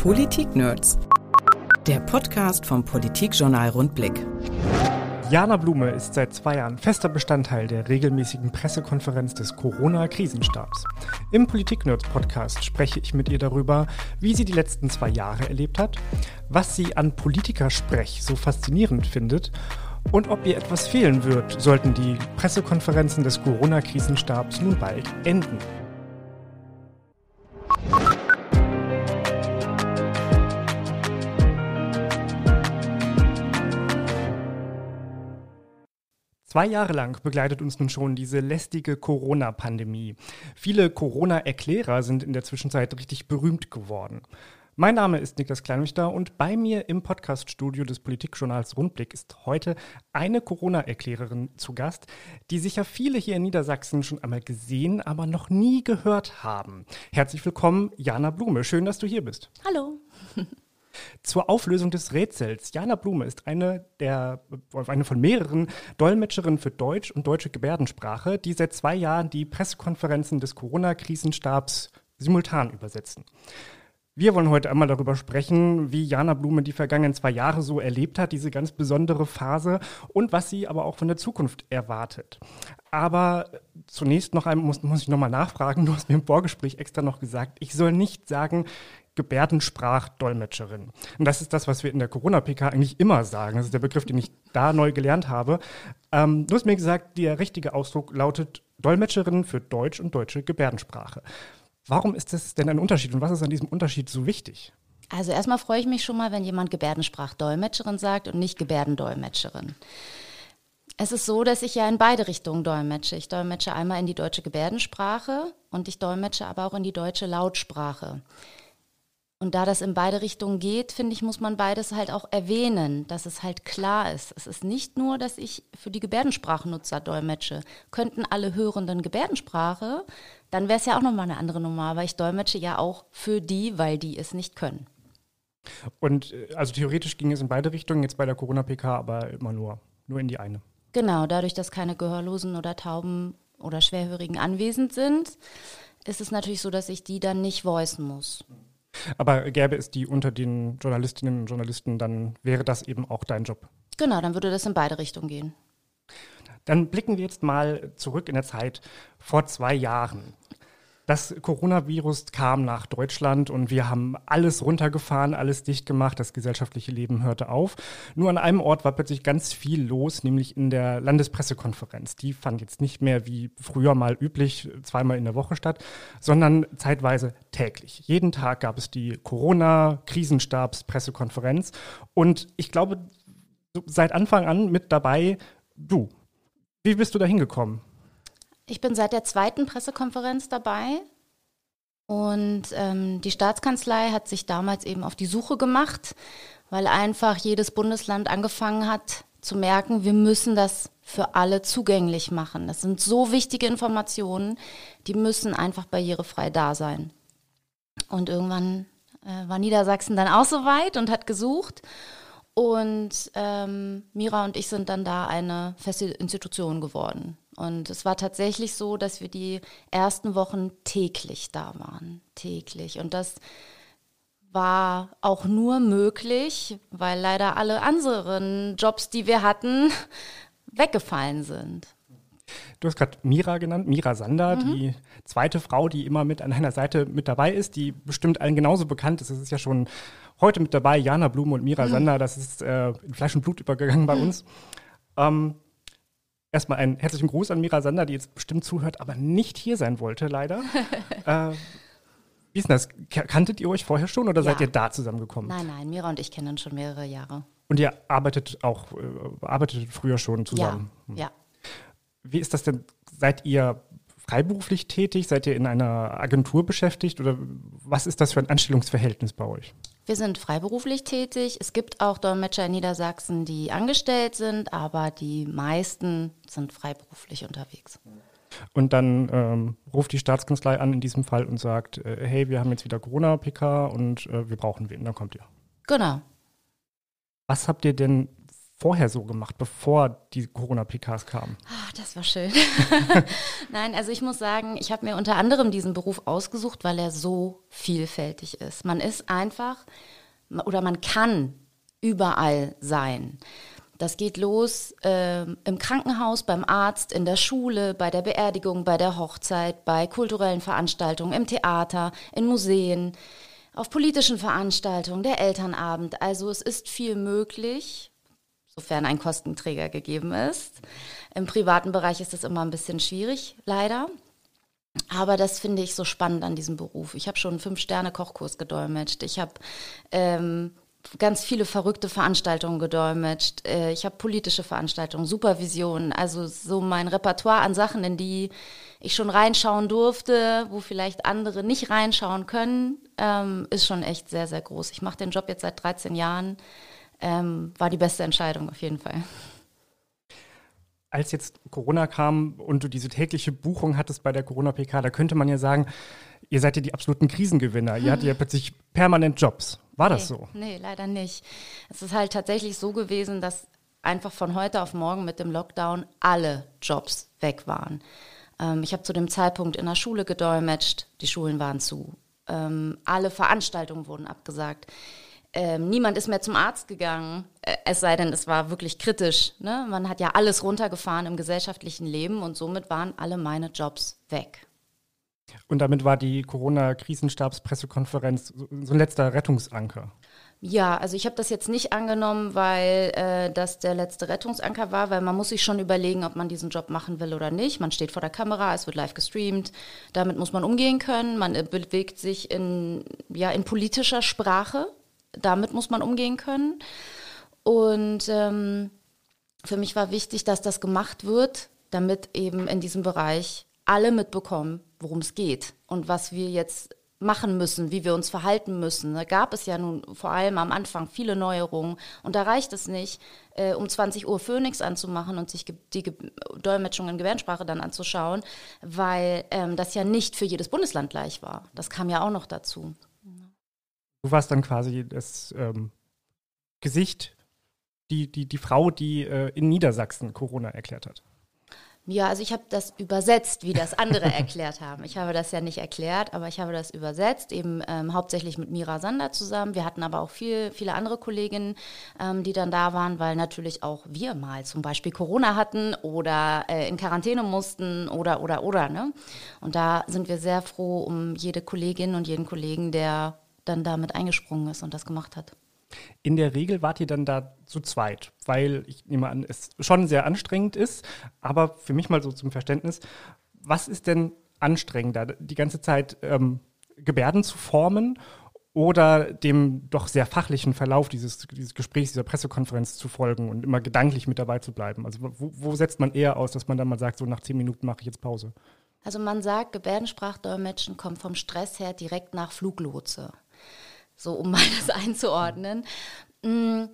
Politik-Nerds. Der Podcast vom Politikjournal Rundblick. Jana Blume ist seit zwei Jahren fester Bestandteil der regelmäßigen Pressekonferenz des Corona-Krisenstabs. Im Politik-Nerds-Podcast spreche ich mit ihr darüber, wie sie die letzten zwei Jahre erlebt hat, was sie an Politikersprech so faszinierend findet und ob ihr etwas fehlen wird, sollten die Pressekonferenzen des Corona-Krisenstabs nun bald enden. Zwei Jahre lang begleitet uns nun schon diese lästige Corona-Pandemie. Viele Corona-Erklärer sind in der Zwischenzeit richtig berühmt geworden. Mein Name ist Niklas Kleinrichter und bei mir im Podcaststudio des Politikjournals Rundblick ist heute eine Corona-Erklärerin zu Gast, die sicher viele hier in Niedersachsen schon einmal gesehen, aber noch nie gehört haben. Herzlich willkommen, Jana Blume. Schön, dass du hier bist. Hallo. Zur Auflösung des Rätsels. Jana Blume ist eine der, eine von mehreren Dolmetscherinnen für Deutsch und deutsche Gebärdensprache, die seit zwei Jahren die Pressekonferenzen des Corona-Krisenstabs simultan übersetzen. Wir wollen heute einmal darüber sprechen, wie Jana Blume die vergangenen zwei Jahre so erlebt hat, diese ganz besondere Phase und was sie aber auch von der Zukunft erwartet. Aber zunächst noch einmal muss, muss ich nochmal nachfragen. Du hast mir im Vorgespräch extra noch gesagt, ich soll nicht sagen, Gebärdensprachdolmetscherin. Und das ist das, was wir in der Corona-PK eigentlich immer sagen. Das ist der Begriff, den ich da neu gelernt habe. Ähm, du hast mir gesagt, der richtige Ausdruck lautet Dolmetscherin für Deutsch und deutsche Gebärdensprache. Warum ist das denn ein Unterschied und was ist an diesem Unterschied so wichtig? Also erstmal freue ich mich schon mal, wenn jemand Gebärdensprachdolmetscherin sagt und nicht Gebärdendolmetscherin. Es ist so, dass ich ja in beide Richtungen dolmetsche. Ich dolmetsche einmal in die deutsche Gebärdensprache und ich dolmetsche aber auch in die deutsche Lautsprache. Und da das in beide Richtungen geht, finde ich, muss man beides halt auch erwähnen, dass es halt klar ist. Es ist nicht nur, dass ich für die Gebärdensprachnutzer dolmetsche. Könnten alle Hörenden Gebärdensprache, dann wäre es ja auch nochmal eine andere Nummer. Aber ich dolmetsche ja auch für die, weil die es nicht können. Und äh, also theoretisch ging es in beide Richtungen, jetzt bei der Corona-PK, aber immer nur, nur in die eine. Genau, dadurch, dass keine Gehörlosen oder Tauben oder Schwerhörigen anwesend sind, ist es natürlich so, dass ich die dann nicht voicen muss. Aber gäbe es die unter den Journalistinnen und Journalisten, dann wäre das eben auch dein Job. Genau, dann würde das in beide Richtungen gehen. Dann blicken wir jetzt mal zurück in der Zeit vor zwei Jahren. Das Coronavirus kam nach Deutschland und wir haben alles runtergefahren, alles dicht gemacht. Das gesellschaftliche Leben hörte auf. Nur an einem Ort war plötzlich ganz viel los, nämlich in der Landespressekonferenz. Die fand jetzt nicht mehr wie früher mal üblich zweimal in der Woche statt, sondern zeitweise täglich. Jeden Tag gab es die Corona-Krisenstabs-Pressekonferenz. Und ich glaube, seit Anfang an mit dabei du. Wie bist du da hingekommen? Ich bin seit der zweiten Pressekonferenz dabei und ähm, die Staatskanzlei hat sich damals eben auf die Suche gemacht, weil einfach jedes Bundesland angefangen hat zu merken, wir müssen das für alle zugänglich machen. Das sind so wichtige Informationen, die müssen einfach barrierefrei da sein. Und irgendwann äh, war Niedersachsen dann auch so weit und hat gesucht. Und ähm, Mira und ich sind dann da eine feste Institution geworden. Und es war tatsächlich so, dass wir die ersten Wochen täglich da waren. Täglich. Und das war auch nur möglich, weil leider alle anderen Jobs, die wir hatten, weggefallen sind. Du hast gerade Mira genannt, Mira Sander, mhm. die zweite Frau, die immer mit an einer Seite mit dabei ist, die bestimmt allen genauso bekannt ist. Es ist ja schon heute mit dabei, Jana Blume und Mira mhm. Sander, das ist äh, in Fleisch und Blut übergegangen bei mhm. uns. Ähm, erstmal einen herzlichen Gruß an Mira Sander, die jetzt bestimmt zuhört, aber nicht hier sein wollte, leider. äh, wie ist denn das? Kanntet ihr euch vorher schon oder ja. seid ihr da zusammengekommen? Nein, nein, Mira und ich kennen uns schon mehrere Jahre. Und ihr arbeitet auch, äh, arbeitet früher schon zusammen? Ja, ja. Wie ist das denn? Seid ihr freiberuflich tätig? Seid ihr in einer Agentur beschäftigt? Oder was ist das für ein Anstellungsverhältnis bei euch? Wir sind freiberuflich tätig. Es gibt auch Dolmetscher in Niedersachsen, die angestellt sind, aber die meisten sind freiberuflich unterwegs. Und dann ähm, ruft die Staatskanzlei an in diesem Fall und sagt, äh, hey, wir haben jetzt wieder Corona-PK und äh, wir brauchen wen. Dann kommt ihr. Genau. Was habt ihr denn vorher so gemacht, bevor die Corona-PKs kamen? Ach, das war schön. Nein, also ich muss sagen, ich habe mir unter anderem diesen Beruf ausgesucht, weil er so vielfältig ist. Man ist einfach oder man kann überall sein. Das geht los äh, im Krankenhaus, beim Arzt, in der Schule, bei der Beerdigung, bei der Hochzeit, bei kulturellen Veranstaltungen, im Theater, in Museen, auf politischen Veranstaltungen, der Elternabend. Also es ist viel möglich, sofern ein Kostenträger gegeben ist. Im privaten Bereich ist das immer ein bisschen schwierig, leider. Aber das finde ich so spannend an diesem Beruf. Ich habe schon einen Fünf-Sterne-Kochkurs gedolmetscht. Ich habe ähm, ganz viele verrückte Veranstaltungen gedolmetscht. Äh, ich habe politische Veranstaltungen, Supervisionen, also so mein Repertoire an Sachen, in die ich schon reinschauen durfte, wo vielleicht andere nicht reinschauen können, ähm, ist schon echt sehr, sehr groß. Ich mache den Job jetzt seit 13 Jahren. Ähm, war die beste Entscheidung auf jeden Fall. Als jetzt Corona kam und du diese tägliche Buchung hattest bei der Corona-PK, da könnte man ja sagen, ihr seid ja die absoluten Krisengewinner. Ihr hattet ja plötzlich permanent Jobs. War nee, das so? Nee, leider nicht. Es ist halt tatsächlich so gewesen, dass einfach von heute auf morgen mit dem Lockdown alle Jobs weg waren. Ähm, ich habe zu dem Zeitpunkt in der Schule gedolmetscht, die Schulen waren zu. Ähm, alle Veranstaltungen wurden abgesagt. Ähm, niemand ist mehr zum Arzt gegangen, äh, es sei denn, es war wirklich kritisch. Ne? Man hat ja alles runtergefahren im gesellschaftlichen Leben und somit waren alle meine Jobs weg. Und damit war die Corona-Krisenstabspressekonferenz so ein letzter Rettungsanker. Ja, also ich habe das jetzt nicht angenommen, weil äh, das der letzte Rettungsanker war, weil man muss sich schon überlegen, ob man diesen Job machen will oder nicht. Man steht vor der Kamera, es wird live gestreamt, damit muss man umgehen können. Man äh, bewegt sich in, ja, in politischer Sprache, damit muss man umgehen können. Und ähm, für mich war wichtig, dass das gemacht wird, damit eben in diesem Bereich alle mitbekommen, worum es geht und was wir jetzt machen müssen, wie wir uns verhalten müssen. Da gab es ja nun vor allem am Anfang viele Neuerungen und da reicht es nicht, äh, um 20 Uhr Phoenix anzumachen und sich die Ge Dolmetschung in Gebärdensprache dann anzuschauen, weil ähm, das ja nicht für jedes Bundesland gleich war. Das kam ja auch noch dazu. Du warst dann quasi das ähm, Gesicht, die, die, die Frau, die äh, in Niedersachsen Corona erklärt hat. Ja, also ich habe das übersetzt, wie das andere erklärt haben. Ich habe das ja nicht erklärt, aber ich habe das übersetzt, eben ähm, hauptsächlich mit Mira Sander zusammen. Wir hatten aber auch viel, viele andere Kolleginnen, ähm, die dann da waren, weil natürlich auch wir mal zum Beispiel Corona hatten oder äh, in Quarantäne mussten oder, oder, oder. Ne? Und da sind wir sehr froh um jede Kollegin und jeden Kollegen, der dann damit eingesprungen ist und das gemacht hat. In der Regel wart ihr dann da zu zweit, weil ich nehme an, es schon sehr anstrengend ist. Aber für mich mal so zum Verständnis, was ist denn anstrengender, die ganze Zeit ähm, Gebärden zu formen oder dem doch sehr fachlichen Verlauf dieses, dieses Gesprächs, dieser Pressekonferenz zu folgen und immer gedanklich mit dabei zu bleiben? Also wo, wo setzt man eher aus, dass man dann mal sagt, so nach zehn Minuten mache ich jetzt Pause? Also man sagt, Gebärdensprachdolmetschen kommt vom Stress her direkt nach Fluglotse so um mal das einzuordnen. Mm,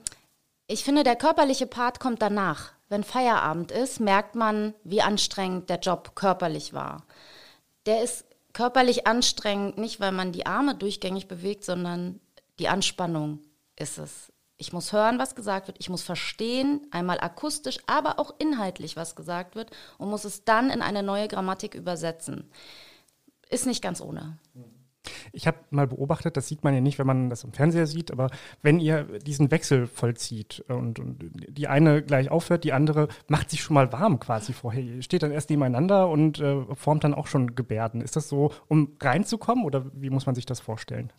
ich finde, der körperliche Part kommt danach. Wenn Feierabend ist, merkt man, wie anstrengend der Job körperlich war. Der ist körperlich anstrengend, nicht weil man die Arme durchgängig bewegt, sondern die Anspannung ist es. Ich muss hören, was gesagt wird. Ich muss verstehen, einmal akustisch, aber auch inhaltlich, was gesagt wird und muss es dann in eine neue Grammatik übersetzen. Ist nicht ganz ohne. Mhm. Ich habe mal beobachtet, das sieht man ja nicht, wenn man das im Fernseher sieht, aber wenn ihr diesen Wechsel vollzieht und, und die eine gleich aufhört, die andere macht sich schon mal warm quasi vorher. Ihr steht dann erst nebeneinander und äh, formt dann auch schon Gebärden. Ist das so, um reinzukommen oder wie muss man sich das vorstellen?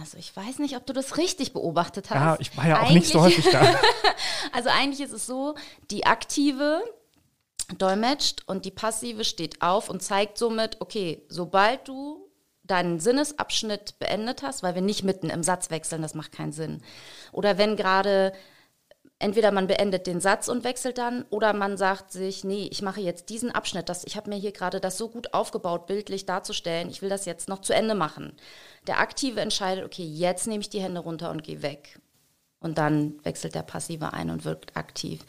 Also ich weiß nicht, ob du das richtig beobachtet hast. Ja, ich war ja auch eigentlich, nicht so häufig da. also eigentlich ist es so, die aktive dolmetscht und die passive steht auf und zeigt somit, okay, sobald du deinen Sinnesabschnitt beendet hast, weil wir nicht mitten im Satz wechseln, das macht keinen Sinn. Oder wenn gerade entweder man beendet den Satz und wechselt dann oder man sagt sich, nee, ich mache jetzt diesen Abschnitt, das, ich habe mir hier gerade das so gut aufgebaut, bildlich darzustellen, ich will das jetzt noch zu Ende machen. Der Aktive entscheidet, okay, jetzt nehme ich die Hände runter und gehe weg. Und dann wechselt der Passive ein und wirkt aktiv.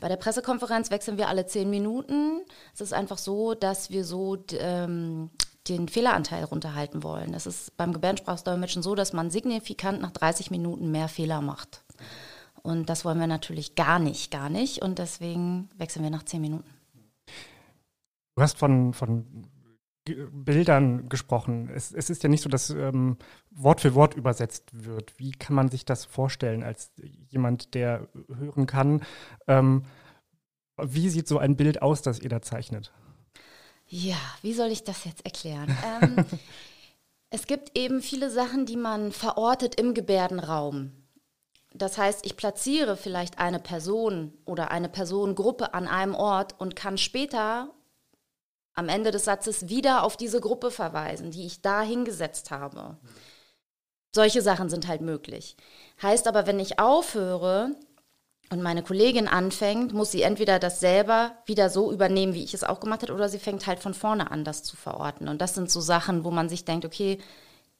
Bei der Pressekonferenz wechseln wir alle zehn Minuten. Es ist einfach so, dass wir so ähm, den Fehleranteil runterhalten wollen. Das ist beim Gebärdensprachdolmetschen so, dass man signifikant nach 30 Minuten mehr Fehler macht. Und das wollen wir natürlich gar nicht, gar nicht. Und deswegen wechseln wir nach zehn Minuten. Du hast von, von Bildern gesprochen. Es, es, ist ja nicht so, dass ähm, Wort für Wort übersetzt wird. Wie kann man sich das vorstellen als jemand, der hören kann? Ähm, wie sieht so ein Bild aus, das ihr da zeichnet? Ja, wie soll ich das jetzt erklären? ähm, es gibt eben viele Sachen, die man verortet im Gebärdenraum. Das heißt, ich platziere vielleicht eine Person oder eine Personengruppe an einem Ort und kann später am Ende des Satzes wieder auf diese Gruppe verweisen, die ich da hingesetzt habe. Solche Sachen sind halt möglich. Heißt aber, wenn ich aufhöre und meine Kollegin anfängt, muss sie entweder das selber wieder so übernehmen, wie ich es auch gemacht habe, oder sie fängt halt von vorne an, das zu verorten. Und das sind so Sachen, wo man sich denkt, okay,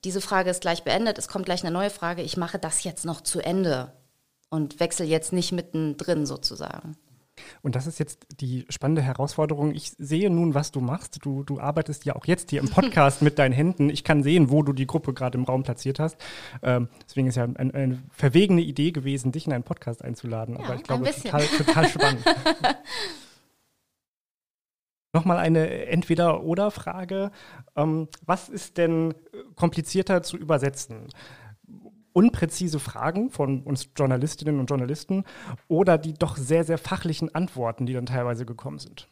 diese Frage ist gleich beendet, es kommt gleich eine neue Frage, ich mache das jetzt noch zu Ende und wechsle jetzt nicht mittendrin sozusagen. Und das ist jetzt die spannende Herausforderung. Ich sehe nun, was du machst. Du, du arbeitest ja auch jetzt hier im Podcast mit deinen Händen. Ich kann sehen, wo du die Gruppe gerade im Raum platziert hast. Ähm, deswegen ist ja ein, eine verwegene Idee gewesen, dich in einen Podcast einzuladen. Ja, Aber ich glaube, total, total spannend. Nochmal eine Entweder-Oder-Frage. Ähm, was ist denn komplizierter zu übersetzen? Unpräzise Fragen von uns Journalistinnen und Journalisten oder die doch sehr, sehr fachlichen Antworten, die dann teilweise gekommen sind?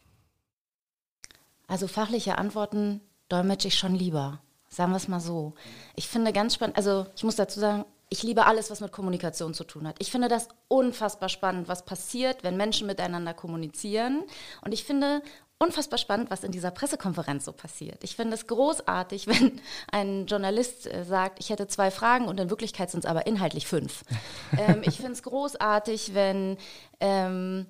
Also fachliche Antworten dolmetsche ich schon lieber. Sagen wir es mal so. Ich finde ganz spannend, also ich muss dazu sagen, ich liebe alles, was mit Kommunikation zu tun hat. Ich finde das unfassbar spannend, was passiert, wenn Menschen miteinander kommunizieren. Und ich finde unfassbar spannend, was in dieser Pressekonferenz so passiert. Ich finde es großartig, wenn ein Journalist äh, sagt, ich hätte zwei Fragen und in Wirklichkeit sind es aber inhaltlich fünf. ähm, ich finde es großartig, wenn ähm,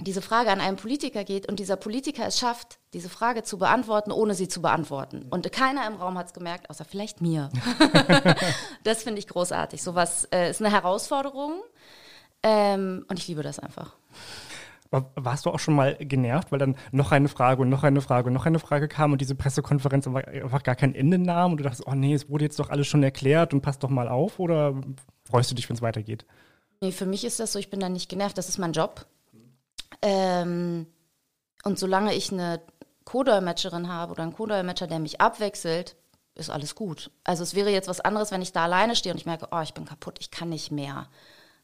diese Frage an einen Politiker geht und dieser Politiker es schafft, diese Frage zu beantworten, ohne sie zu beantworten. Und keiner im Raum hat es gemerkt, außer vielleicht mir. das finde ich großartig. Sowas äh, ist eine Herausforderung ähm, und ich liebe das einfach. Warst du auch schon mal genervt, weil dann noch eine Frage und noch eine Frage und noch eine Frage kam und diese Pressekonferenz einfach gar kein Ende nahm und du dachtest, oh nee, es wurde jetzt doch alles schon erklärt und passt doch mal auf oder freust du dich, wenn es weitergeht? Nee, für mich ist das so, ich bin da nicht genervt, das ist mein Job. Ähm, und solange ich eine Co-Dolmetscherin habe oder einen Co-Dolmetscher, der mich abwechselt, ist alles gut. Also es wäre jetzt was anderes, wenn ich da alleine stehe und ich merke, oh, ich bin kaputt, ich kann nicht mehr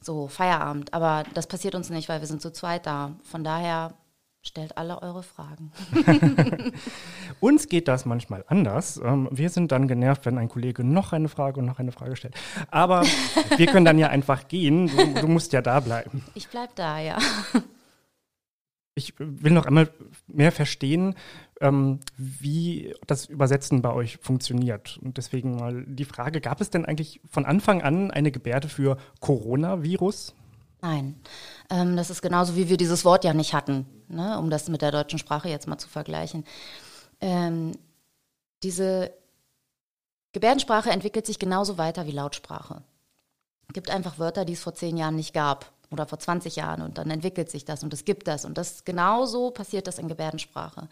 so Feierabend. Aber das passiert uns nicht, weil wir sind zu zweit da. Von daher stellt alle eure Fragen. uns geht das manchmal anders. Ähm, wir sind dann genervt, wenn ein Kollege noch eine Frage und noch eine Frage stellt. Aber wir können dann ja einfach gehen. Du, du musst ja da bleiben. Ich bleib da, ja. Ich will noch einmal mehr verstehen, ähm, wie das Übersetzen bei euch funktioniert. Und deswegen mal die Frage, gab es denn eigentlich von Anfang an eine Gebärde für Coronavirus? Nein, ähm, das ist genauso, wie wir dieses Wort ja nicht hatten, ne, um das mit der deutschen Sprache jetzt mal zu vergleichen. Ähm, diese Gebärdensprache entwickelt sich genauso weiter wie Lautsprache. Es gibt einfach Wörter, die es vor zehn Jahren nicht gab oder vor 20 Jahren und dann entwickelt sich das und es gibt das und das genauso passiert das in Gebärdensprache.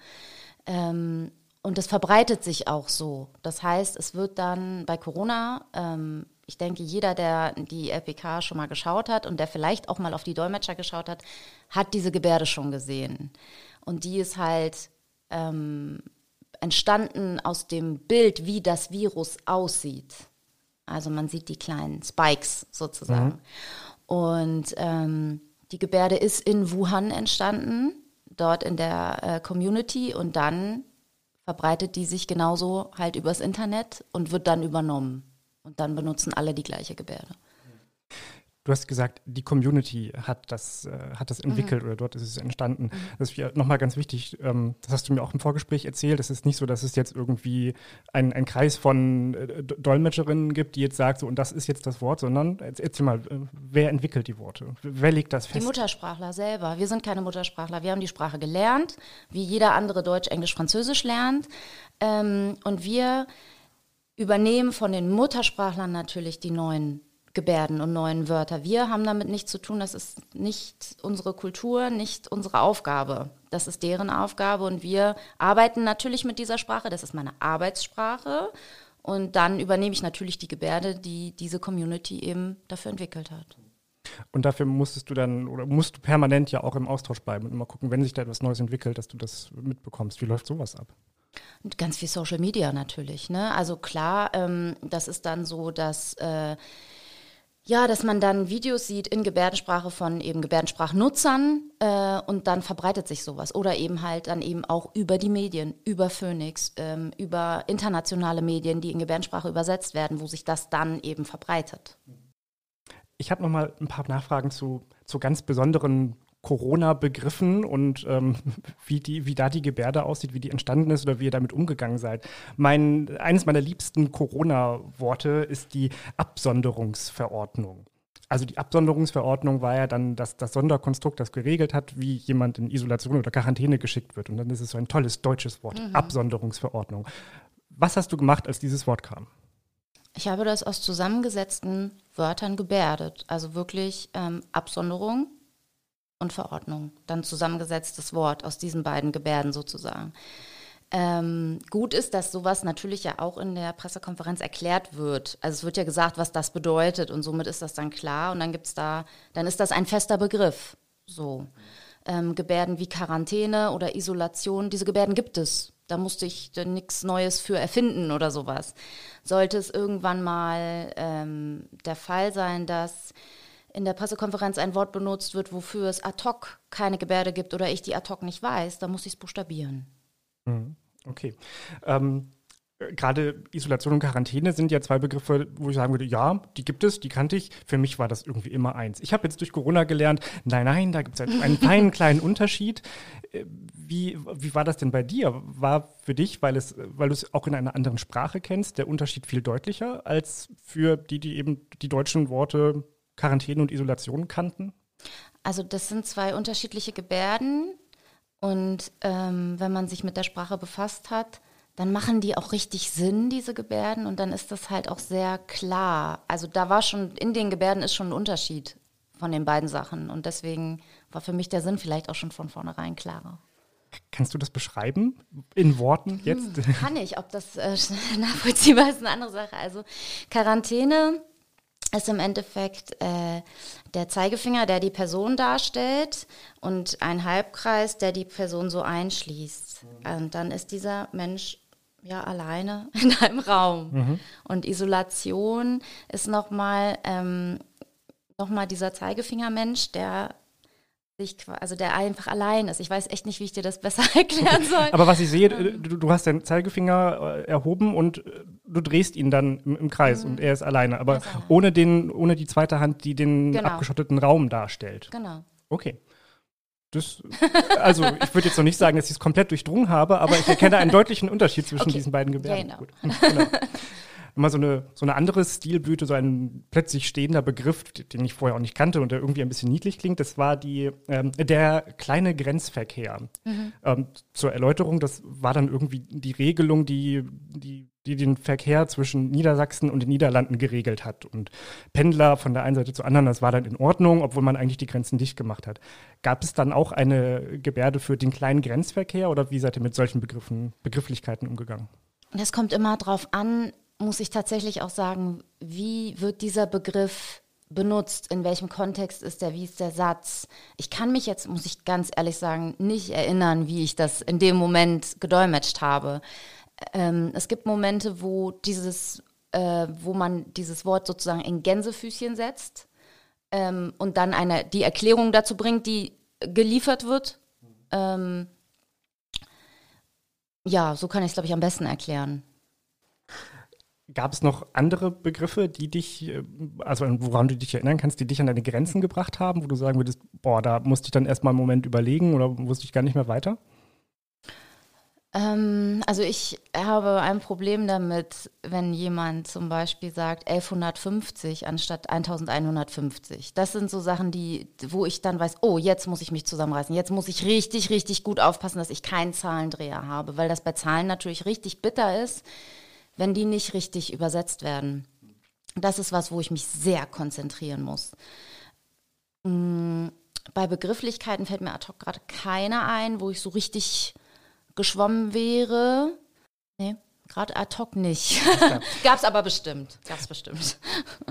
Ähm, und das verbreitet sich auch so. Das heißt, es wird dann bei Corona, ähm, ich denke, jeder, der die LPK schon mal geschaut hat und der vielleicht auch mal auf die Dolmetscher geschaut hat, hat diese Gebärde schon gesehen. Und die ist halt ähm, entstanden aus dem Bild, wie das Virus aussieht. Also man sieht die kleinen Spikes sozusagen. Mhm. Und ähm, die Gebärde ist in Wuhan entstanden dort in der äh, Community und dann verbreitet die sich genauso halt übers Internet und wird dann übernommen. Und dann benutzen alle die gleiche Gebärde. Du hast gesagt, die Community hat das, äh, hat das entwickelt mhm. oder dort ist es entstanden. Mhm. Das ist nochmal ganz wichtig. Ähm, das hast du mir auch im Vorgespräch erzählt. Es ist nicht so, dass es jetzt irgendwie ein, Kreis von äh, Dolmetscherinnen gibt, die jetzt sagt, so und das ist jetzt das Wort, sondern erzähl mal, äh, wer entwickelt die Worte? Wer legt das fest? Die Muttersprachler selber. Wir sind keine Muttersprachler. Wir haben die Sprache gelernt, wie jeder andere Deutsch, Englisch, Französisch lernt. Ähm, und wir übernehmen von den Muttersprachlern natürlich die neuen Gebärden und neuen Wörter. Wir haben damit nichts zu tun, das ist nicht unsere Kultur, nicht unsere Aufgabe. Das ist deren Aufgabe und wir arbeiten natürlich mit dieser Sprache, das ist meine Arbeitssprache und dann übernehme ich natürlich die Gebärde, die diese Community eben dafür entwickelt hat. Und dafür musstest du dann oder musst du permanent ja auch im Austausch bleiben und immer gucken, wenn sich da etwas Neues entwickelt, dass du das mitbekommst. Wie läuft sowas ab? Und ganz viel Social Media natürlich. Ne? Also klar, ähm, das ist dann so, dass äh, ja, dass man dann Videos sieht in Gebärdensprache von eben Gebärdensprachnutzern äh, und dann verbreitet sich sowas. Oder eben halt dann eben auch über die Medien, über Phoenix, ähm, über internationale Medien, die in Gebärdensprache übersetzt werden, wo sich das dann eben verbreitet. Ich habe noch mal ein paar Nachfragen zu, zu ganz besonderen Corona-Begriffen und ähm, wie, die, wie da die Gebärde aussieht, wie die entstanden ist oder wie ihr damit umgegangen seid. Mein, eines meiner liebsten Corona-Worte ist die Absonderungsverordnung. Also die Absonderungsverordnung war ja dann das, das Sonderkonstrukt, das geregelt hat, wie jemand in Isolation oder Quarantäne geschickt wird. Und dann ist es so ein tolles deutsches Wort, mhm. Absonderungsverordnung. Was hast du gemacht, als dieses Wort kam? Ich habe das aus zusammengesetzten Wörtern gebärdet. Also wirklich ähm, Absonderung, und Verordnung. Dann zusammengesetztes Wort aus diesen beiden Gebärden sozusagen. Ähm, gut ist, dass sowas natürlich ja auch in der Pressekonferenz erklärt wird. Also es wird ja gesagt, was das bedeutet und somit ist das dann klar und dann gibt's da, dann ist das ein fester Begriff. So. Ähm, Gebärden wie Quarantäne oder Isolation, diese Gebärden gibt es. Da musste ich nichts Neues für erfinden oder sowas. Sollte es irgendwann mal ähm, der Fall sein, dass in der Pressekonferenz ein Wort benutzt wird, wofür es ad hoc keine Gebärde gibt oder ich die ad hoc nicht weiß, dann muss ich es buchstabieren. Mhm. Okay. Ähm, Gerade Isolation und Quarantäne sind ja zwei Begriffe, wo ich sagen würde, ja, die gibt es, die kannte ich. Für mich war das irgendwie immer eins. Ich habe jetzt durch Corona gelernt, nein, nein, da gibt es einen feinen kleinen Unterschied. Äh, wie, wie war das denn bei dir? War für dich, weil, es, weil du es auch in einer anderen Sprache kennst, der Unterschied viel deutlicher als für die, die eben die deutschen Worte Quarantäne und Isolation kannten? Also das sind zwei unterschiedliche Gebärden und ähm, wenn man sich mit der Sprache befasst hat, dann machen die auch richtig Sinn, diese Gebärden, und dann ist das halt auch sehr klar. Also da war schon, in den Gebärden ist schon ein Unterschied von den beiden Sachen. Und deswegen war für mich der Sinn vielleicht auch schon von vornherein klarer. Kannst du das beschreiben in Worten jetzt? Hm, kann ich. Ob das äh, nachvollziehbar ist, eine andere Sache. Also Quarantäne ist im Endeffekt äh, der Zeigefinger, der die Person darstellt und ein Halbkreis, der die Person so einschließt. Und dann ist dieser Mensch ja alleine in einem Raum. Mhm. Und Isolation ist nochmal ähm, noch dieser Zeigefingermensch, der also der einfach allein ist. Ich weiß echt nicht, wie ich dir das besser erklären soll. Aber was ich sehe, ähm. du, du, hast deinen Zeigefinger äh, erhoben und äh, du drehst ihn dann im, im Kreis mhm. und er ist alleine, aber ist ohne den, ohne die zweite Hand, die den genau. abgeschotteten Raum darstellt. Genau. Okay. Das, also ich würde jetzt noch nicht sagen, dass ich es komplett durchdrungen habe, aber ich erkenne einen deutlichen Unterschied zwischen okay. diesen beiden Gebärden. Genau. Gut. genau immer so eine, so eine andere Stilblüte, so ein plötzlich stehender Begriff, den ich vorher auch nicht kannte und der irgendwie ein bisschen niedlich klingt. Das war die, ähm, der kleine Grenzverkehr. Mhm. Ähm, zur Erläuterung, das war dann irgendwie die Regelung, die, die, die den Verkehr zwischen Niedersachsen und den Niederlanden geregelt hat. Und Pendler von der einen Seite zur anderen, das war dann in Ordnung, obwohl man eigentlich die Grenzen dicht gemacht hat. Gab es dann auch eine Gebärde für den kleinen Grenzverkehr oder wie seid ihr mit solchen Begriffen, Begrifflichkeiten umgegangen? Das kommt immer darauf an, muss ich tatsächlich auch sagen, wie wird dieser Begriff benutzt, in welchem Kontext ist der, wie ist der Satz. Ich kann mich jetzt, muss ich ganz ehrlich sagen, nicht erinnern, wie ich das in dem Moment gedolmetscht habe. Ähm, es gibt Momente, wo dieses, äh, wo man dieses Wort sozusagen in Gänsefüßchen setzt ähm, und dann eine, die Erklärung dazu bringt, die geliefert wird. Ähm, ja, so kann ich es, glaube ich, am besten erklären. Gab es noch andere Begriffe, die dich, äh, also woran du dich erinnern kannst, die dich an deine Grenzen gebracht haben, wo du sagen würdest, boah, da musste ich dann erstmal einen Moment überlegen oder wusste ich gar nicht mehr weiter? Ähm, also ich habe ein Problem damit, wenn jemand zum Beispiel sagt 1150 anstatt 1150. Das sind so Sachen, die, wo ich dann weiß, oh, jetzt muss ich mich zusammenreißen. Jetzt muss ich richtig, richtig gut aufpassen, dass ich keinen Zahlendreher habe, weil das bei Zahlen natürlich richtig bitter ist wenn die nicht richtig übersetzt werden. Das ist was, wo ich mich sehr konzentrieren muss. Mm, bei Begrifflichkeiten fällt mir ad hoc gerade keiner ein, wo ich so richtig geschwommen wäre. Nee, Gerade ad hoc nicht. Gab es aber bestimmt. Gab's bestimmt.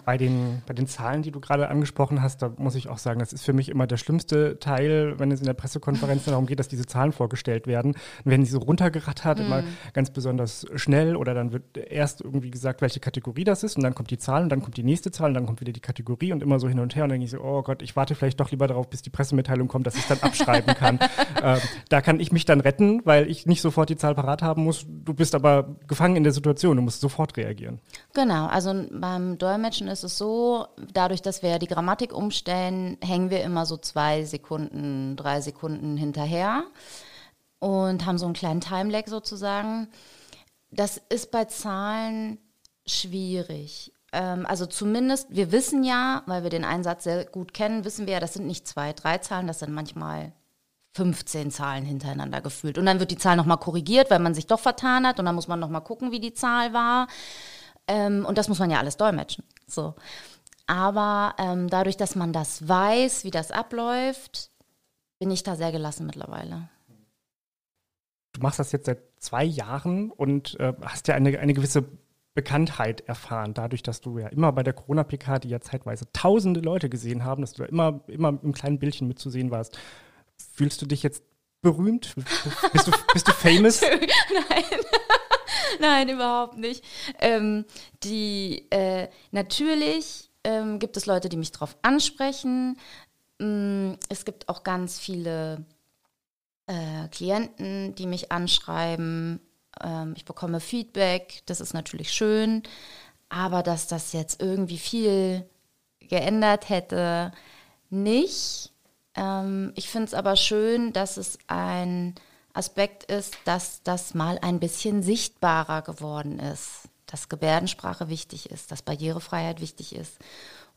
Bei den, bei den Zahlen, die du gerade angesprochen hast, da muss ich auch sagen, das ist für mich immer der schlimmste Teil, wenn es in der Pressekonferenz darum geht, dass diese Zahlen vorgestellt werden. Dann werden die so runtergerattert, mm. immer ganz besonders schnell oder dann wird erst irgendwie gesagt, welche Kategorie das ist und dann kommt die Zahl und dann kommt die nächste Zahl und dann kommt wieder die Kategorie und immer so hin und her und dann denke ich so, oh Gott, ich warte vielleicht doch lieber darauf, bis die Pressemitteilung kommt, dass ich es dann abschreiben kann. ähm, da kann ich mich dann retten, weil ich nicht sofort die Zahl parat haben muss. Du bist aber gefangen in der Situation, du musst sofort reagieren. Genau, also beim Dolmetschen ist es so, dadurch, dass wir die Grammatik umstellen, hängen wir immer so zwei Sekunden, drei Sekunden hinterher und haben so einen kleinen Timelag sozusagen. Das ist bei Zahlen schwierig. Ähm, also zumindest, wir wissen ja, weil wir den Einsatz sehr gut kennen, wissen wir ja, das sind nicht zwei, drei Zahlen, das sind manchmal 15 Zahlen hintereinander gefühlt. Und dann wird die Zahl nochmal korrigiert, weil man sich doch vertan hat und dann muss man nochmal gucken, wie die Zahl war. Ähm, und das muss man ja alles dolmetschen. So. Aber ähm, dadurch, dass man das weiß, wie das abläuft, bin ich da sehr gelassen mittlerweile. Du machst das jetzt seit zwei Jahren und äh, hast ja eine, eine gewisse Bekanntheit erfahren, dadurch, dass du ja immer bei der Corona-PK, die ja zeitweise tausende Leute gesehen haben, dass du da immer, immer im kleinen Bildchen mitzusehen warst. Fühlst du dich jetzt berühmt? Bist du, bist du famous? Nein. Nein, überhaupt nicht. Ähm, die, äh, natürlich ähm, gibt es Leute, die mich darauf ansprechen. Ähm, es gibt auch ganz viele äh, Klienten, die mich anschreiben. Ähm, ich bekomme Feedback, das ist natürlich schön. Aber dass das jetzt irgendwie viel geändert hätte, nicht. Ähm, ich finde es aber schön, dass es ein Aspekt ist, dass das mal ein bisschen sichtbarer geworden ist, dass Gebärdensprache wichtig ist, dass Barrierefreiheit wichtig ist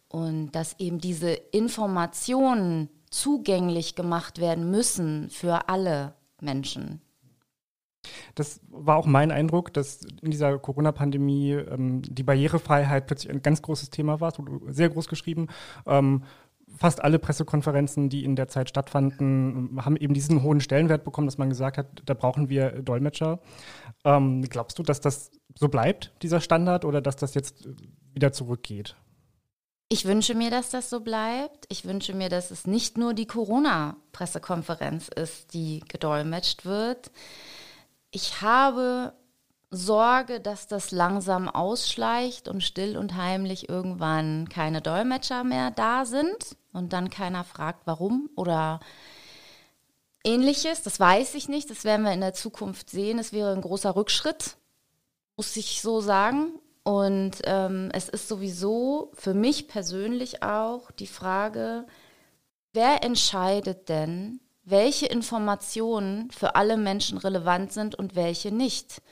und dass eben diese Informationen zugänglich gemacht werden müssen für alle Menschen. Das war auch mein Eindruck, dass in dieser Corona-Pandemie ähm, die Barrierefreiheit plötzlich ein ganz großes Thema war, sehr groß geschrieben. Ähm, fast alle Pressekonferenzen, die in der Zeit stattfanden, haben eben diesen hohen Stellenwert bekommen, dass man gesagt hat, da brauchen wir Dolmetscher. Ähm, glaubst du, dass das so bleibt, dieser Standard, oder dass das jetzt wieder zurückgeht? Ich wünsche mir, dass das so bleibt. Ich wünsche mir, dass es nicht nur die Corona-Pressekonferenz ist, die gedolmetscht wird. Ich habe Sorge, dass das langsam ausschleicht und still und heimlich irgendwann keine Dolmetscher mehr da sind und dann keiner fragt, warum oder ähnliches. Das weiß ich nicht. Das werden wir in der Zukunft sehen. Es wäre ein großer Rückschritt, muss ich so sagen. Und ähm, es ist sowieso für mich persönlich auch die Frage, wer entscheidet denn, welche Informationen für alle Menschen relevant sind und welche nicht?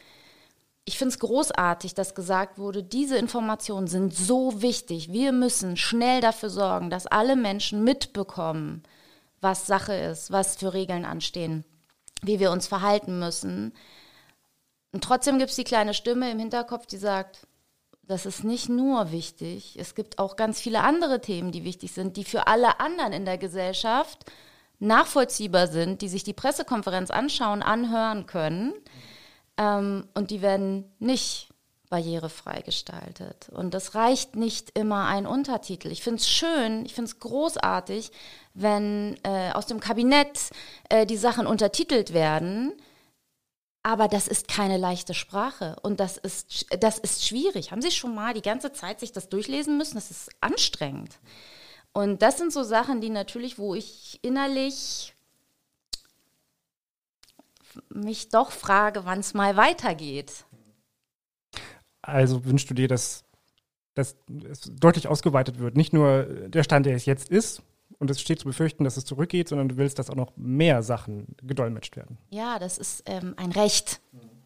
Ich finde es großartig, dass gesagt wurde, diese Informationen sind so wichtig. Wir müssen schnell dafür sorgen, dass alle Menschen mitbekommen, was Sache ist, was für Regeln anstehen, wie wir uns verhalten müssen. Und trotzdem gibt es die kleine Stimme im Hinterkopf, die sagt, das ist nicht nur wichtig, es gibt auch ganz viele andere Themen, die wichtig sind, die für alle anderen in der Gesellschaft nachvollziehbar sind, die sich die Pressekonferenz anschauen, anhören können. Ähm, und die werden nicht barrierefrei gestaltet. Und das reicht nicht immer ein Untertitel. Ich finde es schön, ich finde es großartig, wenn äh, aus dem Kabinett äh, die Sachen untertitelt werden. Aber das ist keine leichte Sprache und das ist, das ist schwierig. Haben Sie schon mal die ganze Zeit sich das durchlesen müssen? Das ist anstrengend. Und das sind so Sachen, die natürlich, wo ich innerlich mich doch frage, wann es mal weitergeht. Also wünschst du dir, dass, dass es deutlich ausgeweitet wird? Nicht nur der Stand, der es jetzt ist, und es steht zu befürchten, dass es zurückgeht, sondern du willst, dass auch noch mehr Sachen gedolmetscht werden. Ja, das ist ähm, ein Recht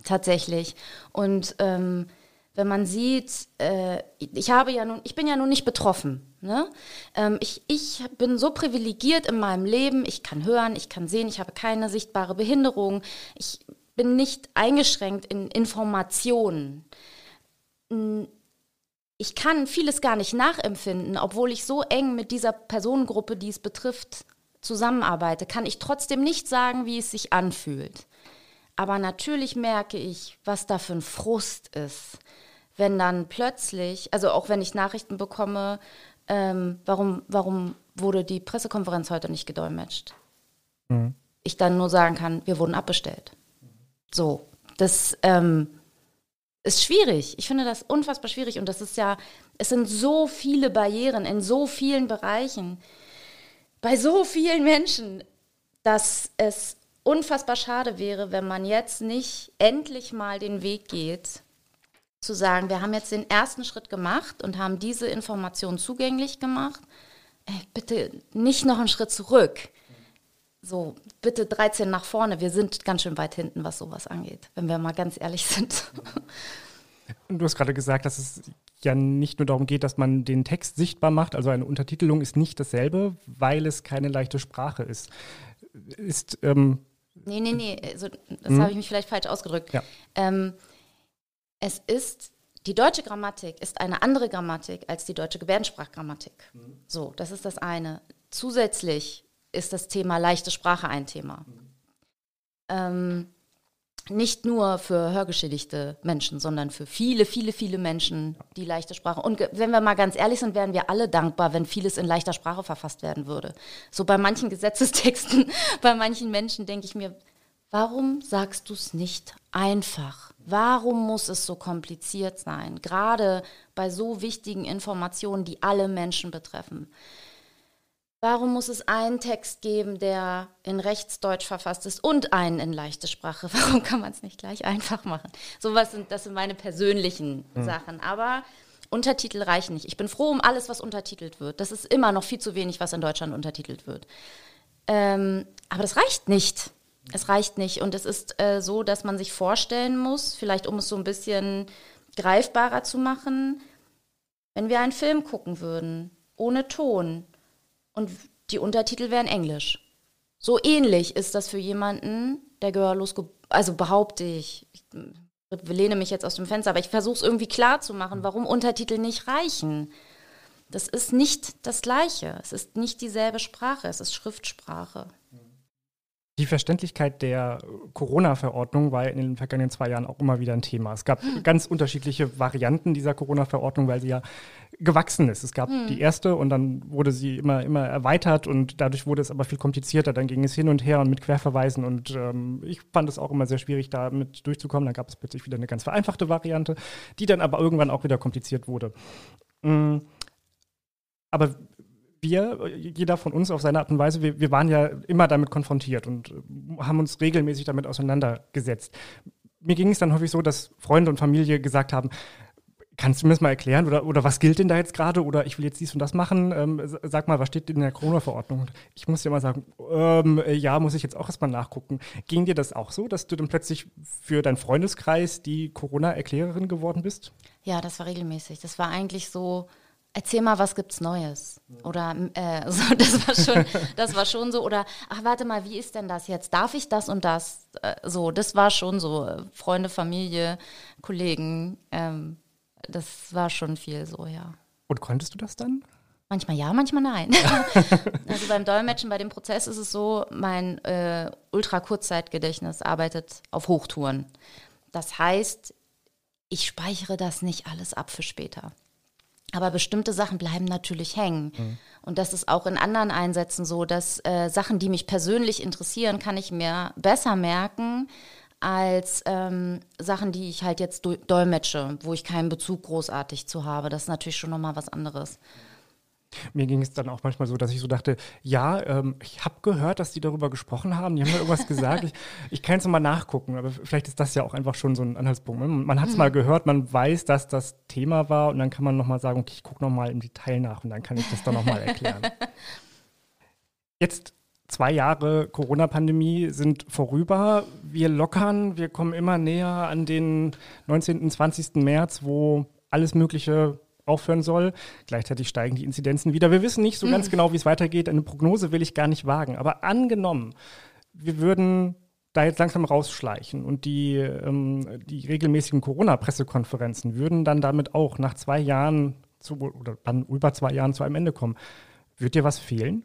tatsächlich. Und ähm, wenn man sieht, äh, ich habe ja nun, ich bin ja nun nicht betroffen. Ne? Ähm, ich, ich bin so privilegiert in meinem Leben, ich kann hören, ich kann sehen, ich habe keine sichtbare Behinderung, ich bin nicht eingeschränkt in Informationen. Ich kann vieles gar nicht nachempfinden, obwohl ich so eng mit dieser Personengruppe, die es betrifft, zusammenarbeite, kann ich trotzdem nicht sagen, wie es sich anfühlt. Aber natürlich merke ich, was da für ein Frust ist, wenn dann plötzlich, also auch wenn ich Nachrichten bekomme, ähm, warum, warum wurde die Pressekonferenz heute nicht gedolmetscht? Mhm. Ich dann nur sagen kann, wir wurden abbestellt. So, das ähm, ist schwierig. Ich finde das unfassbar schwierig und das ist ja, es sind so viele Barrieren in so vielen Bereichen, bei so vielen Menschen, dass es unfassbar schade wäre, wenn man jetzt nicht endlich mal den Weg geht, zu sagen, wir haben jetzt den ersten Schritt gemacht und haben diese Information zugänglich gemacht. Ey, bitte nicht noch einen Schritt zurück. So, bitte 13 nach vorne. Wir sind ganz schön weit hinten, was sowas angeht, wenn wir mal ganz ehrlich sind. Du hast gerade gesagt, dass es ja nicht nur darum geht, dass man den Text sichtbar macht. Also eine Untertitelung ist nicht dasselbe, weil es keine leichte Sprache ist. Ist ähm, Nee, nee, nee, also, das hm? habe ich mich vielleicht falsch ausgedrückt. Ja. Ähm, es ist, die deutsche Grammatik ist eine andere Grammatik als die deutsche Gebärdensprachgrammatik. Mhm. So, das ist das eine. Zusätzlich ist das Thema leichte Sprache ein Thema. Mhm. Ähm, nicht nur für hörgeschädigte Menschen, sondern für viele, viele, viele Menschen, die leichte Sprache. Und wenn wir mal ganz ehrlich sind, wären wir alle dankbar, wenn vieles in leichter Sprache verfasst werden würde. So bei manchen Gesetzestexten, bei manchen Menschen denke ich mir, warum sagst du es nicht einfach? Warum muss es so kompliziert sein? Gerade bei so wichtigen Informationen, die alle Menschen betreffen. Warum muss es einen Text geben, der in Rechtsdeutsch verfasst ist und einen in leichte Sprache? Warum kann man es nicht gleich einfach machen? So was sind, das sind meine persönlichen mhm. Sachen. Aber Untertitel reichen nicht. Ich bin froh um alles, was untertitelt wird. Das ist immer noch viel zu wenig, was in Deutschland untertitelt wird. Ähm, aber das reicht nicht. Es reicht nicht. Und es ist äh, so, dass man sich vorstellen muss, vielleicht um es so ein bisschen greifbarer zu machen, wenn wir einen Film gucken würden, ohne Ton, und die Untertitel wären Englisch. So ähnlich ist das für jemanden, der gehörlos, also behaupte ich, ich lehne mich jetzt aus dem Fenster, aber ich versuche es irgendwie klar zu machen, warum Untertitel nicht reichen. Das ist nicht das Gleiche. Es ist nicht dieselbe Sprache, es ist Schriftsprache. Die Verständlichkeit der Corona-Verordnung war in den vergangenen zwei Jahren auch immer wieder ein Thema. Es gab hm. ganz unterschiedliche Varianten dieser Corona-Verordnung, weil sie ja gewachsen ist. Es gab hm. die erste und dann wurde sie immer, immer erweitert und dadurch wurde es aber viel komplizierter. Dann ging es hin und her und mit Querverweisen und ähm, ich fand es auch immer sehr schwierig, damit durchzukommen. Dann gab es plötzlich wieder eine ganz vereinfachte Variante, die dann aber irgendwann auch wieder kompliziert wurde. Mhm. Aber wir, jeder von uns auf seine Art und Weise, wir, wir waren ja immer damit konfrontiert und äh, haben uns regelmäßig damit auseinandergesetzt. Mir ging es dann häufig so, dass Freunde und Familie gesagt haben, Kannst du mir das mal erklären oder, oder was gilt denn da jetzt gerade oder ich will jetzt dies und das machen? Ähm, sag mal, was steht in der Corona-Verordnung? Ich muss dir mal sagen, ähm, ja, muss ich jetzt auch erstmal nachgucken. Ging dir das auch so, dass du dann plötzlich für deinen Freundeskreis die Corona-Erklärerin geworden bist? Ja, das war regelmäßig. Das war eigentlich so, erzähl mal, was gibt's Neues? Oder äh, so, das war schon, das war schon so. Oder ach, warte mal, wie ist denn das jetzt? Darf ich das und das? Äh, so, das war schon so. Freunde, Familie, Kollegen, ähm, das war schon viel so, ja. Und konntest du das dann? Manchmal ja, manchmal nein. also beim Dolmetschen, bei dem Prozess ist es so, mein äh, Ultra-Kurzzeitgedächtnis arbeitet auf Hochtouren. Das heißt, ich speichere das nicht alles ab für später. Aber bestimmte Sachen bleiben natürlich hängen. Mhm. Und das ist auch in anderen Einsätzen so, dass äh, Sachen, die mich persönlich interessieren, kann ich mir besser merken als ähm, Sachen, die ich halt jetzt dolmetsche, wo ich keinen Bezug großartig zu habe. Das ist natürlich schon nochmal was anderes. Mir ging es dann auch manchmal so, dass ich so dachte, ja, ähm, ich habe gehört, dass die darüber gesprochen haben, die haben ja irgendwas gesagt. Ich, ich kann jetzt nochmal nachgucken, aber vielleicht ist das ja auch einfach schon so ein Anhaltspunkt. Ne? Man hat es mhm. mal gehört, man weiß, dass das Thema war und dann kann man nochmal sagen, okay, ich gucke nochmal im Detail nach und dann kann ich das dann nochmal erklären. Jetzt zwei Jahre Corona-Pandemie sind vorüber. Wir lockern, wir kommen immer näher an den 19. und 20. März, wo alles Mögliche aufhören soll. Gleichzeitig steigen die Inzidenzen wieder. Wir wissen nicht so ganz mhm. genau, wie es weitergeht. Eine Prognose will ich gar nicht wagen. Aber angenommen, wir würden da jetzt langsam rausschleichen und die, ähm, die regelmäßigen Corona-Pressekonferenzen würden dann damit auch nach zwei Jahren zu, oder dann über zwei Jahren zu einem Ende kommen. Wird dir was fehlen?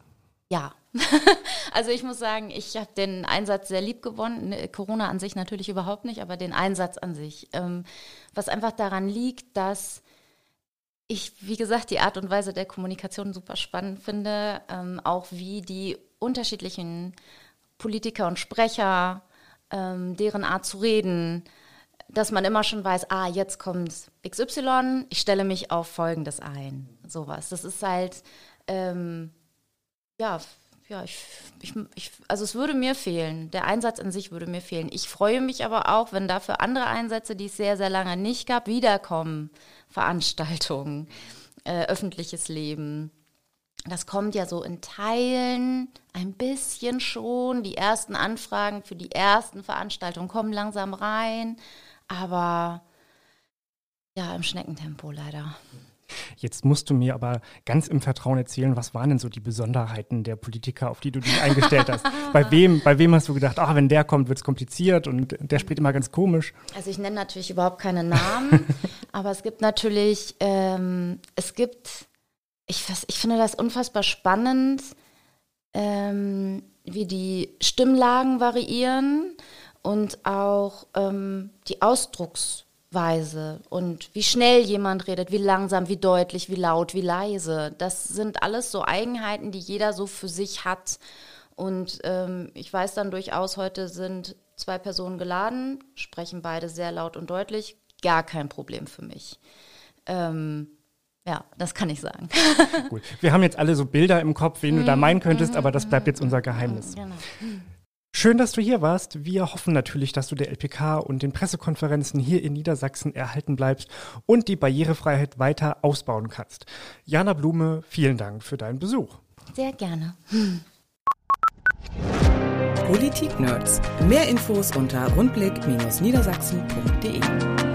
Ja, also ich muss sagen, ich habe den Einsatz sehr lieb gewonnen. Ne, Corona an sich natürlich überhaupt nicht, aber den Einsatz an sich. Ähm, was einfach daran liegt, dass ich, wie gesagt, die Art und Weise der Kommunikation super spannend finde. Ähm, auch wie die unterschiedlichen Politiker und Sprecher, ähm, deren Art zu reden, dass man immer schon weiß, ah, jetzt kommt XY, ich stelle mich auf Folgendes ein. Sowas. Das ist halt, ähm, ja, ja, ich, ich, ich, also es würde mir fehlen. Der Einsatz an sich würde mir fehlen. Ich freue mich aber auch, wenn dafür andere Einsätze, die es sehr, sehr lange nicht gab, wiederkommen. Veranstaltungen, äh, öffentliches Leben. Das kommt ja so in Teilen ein bisschen schon. Die ersten Anfragen für die ersten Veranstaltungen kommen langsam rein, aber ja, im Schneckentempo leider. Jetzt musst du mir aber ganz im Vertrauen erzählen, was waren denn so die Besonderheiten der Politiker, auf die du dich eingestellt hast? bei wem, bei wem hast du gedacht, ach, wenn der kommt, wird es kompliziert und der spricht immer ganz komisch? Also ich nenne natürlich überhaupt keine Namen, aber es gibt natürlich, ähm, es gibt, ich, ich finde das unfassbar spannend, ähm, wie die Stimmlagen variieren und auch ähm, die Ausdrucksweise. Weise und wie schnell jemand redet, wie langsam, wie deutlich, wie laut, wie leise. Das sind alles so Eigenheiten, die jeder so für sich hat. Und ähm, ich weiß dann durchaus, heute sind zwei Personen geladen, sprechen beide sehr laut und deutlich. Gar kein Problem für mich. Ähm, ja, das kann ich sagen. Gut. Wir haben jetzt alle so Bilder im Kopf, wen du da mhm, meinen könntest, mhm, aber das bleibt jetzt unser Geheimnis. Genau. Schön, dass du hier warst. Wir hoffen natürlich, dass du der LPK und den Pressekonferenzen hier in Niedersachsen erhalten bleibst und die Barrierefreiheit weiter ausbauen kannst. Jana Blume, vielen Dank für deinen Besuch. Sehr gerne. Politik Nerds. Mehr Infos unter rundblick-niedersachsen.de.